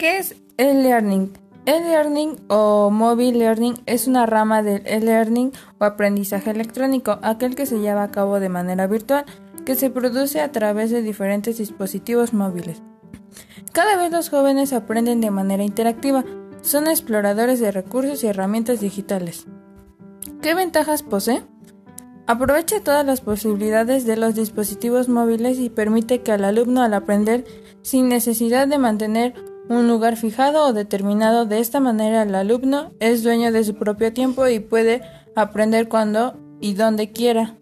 ¿Qué es e-learning? E-learning o mobile learning es una rama del e-learning o aprendizaje electrónico, aquel que se lleva a cabo de manera virtual, que se produce a través de diferentes dispositivos móviles. Cada vez los jóvenes aprenden de manera interactiva, son exploradores de recursos y herramientas digitales. ¿Qué ventajas posee? Aprovecha todas las posibilidades de los dispositivos móviles y permite que al alumno al aprender sin necesidad de mantener un lugar fijado o determinado. De esta manera el alumno es dueño de su propio tiempo y puede aprender cuando y donde quiera.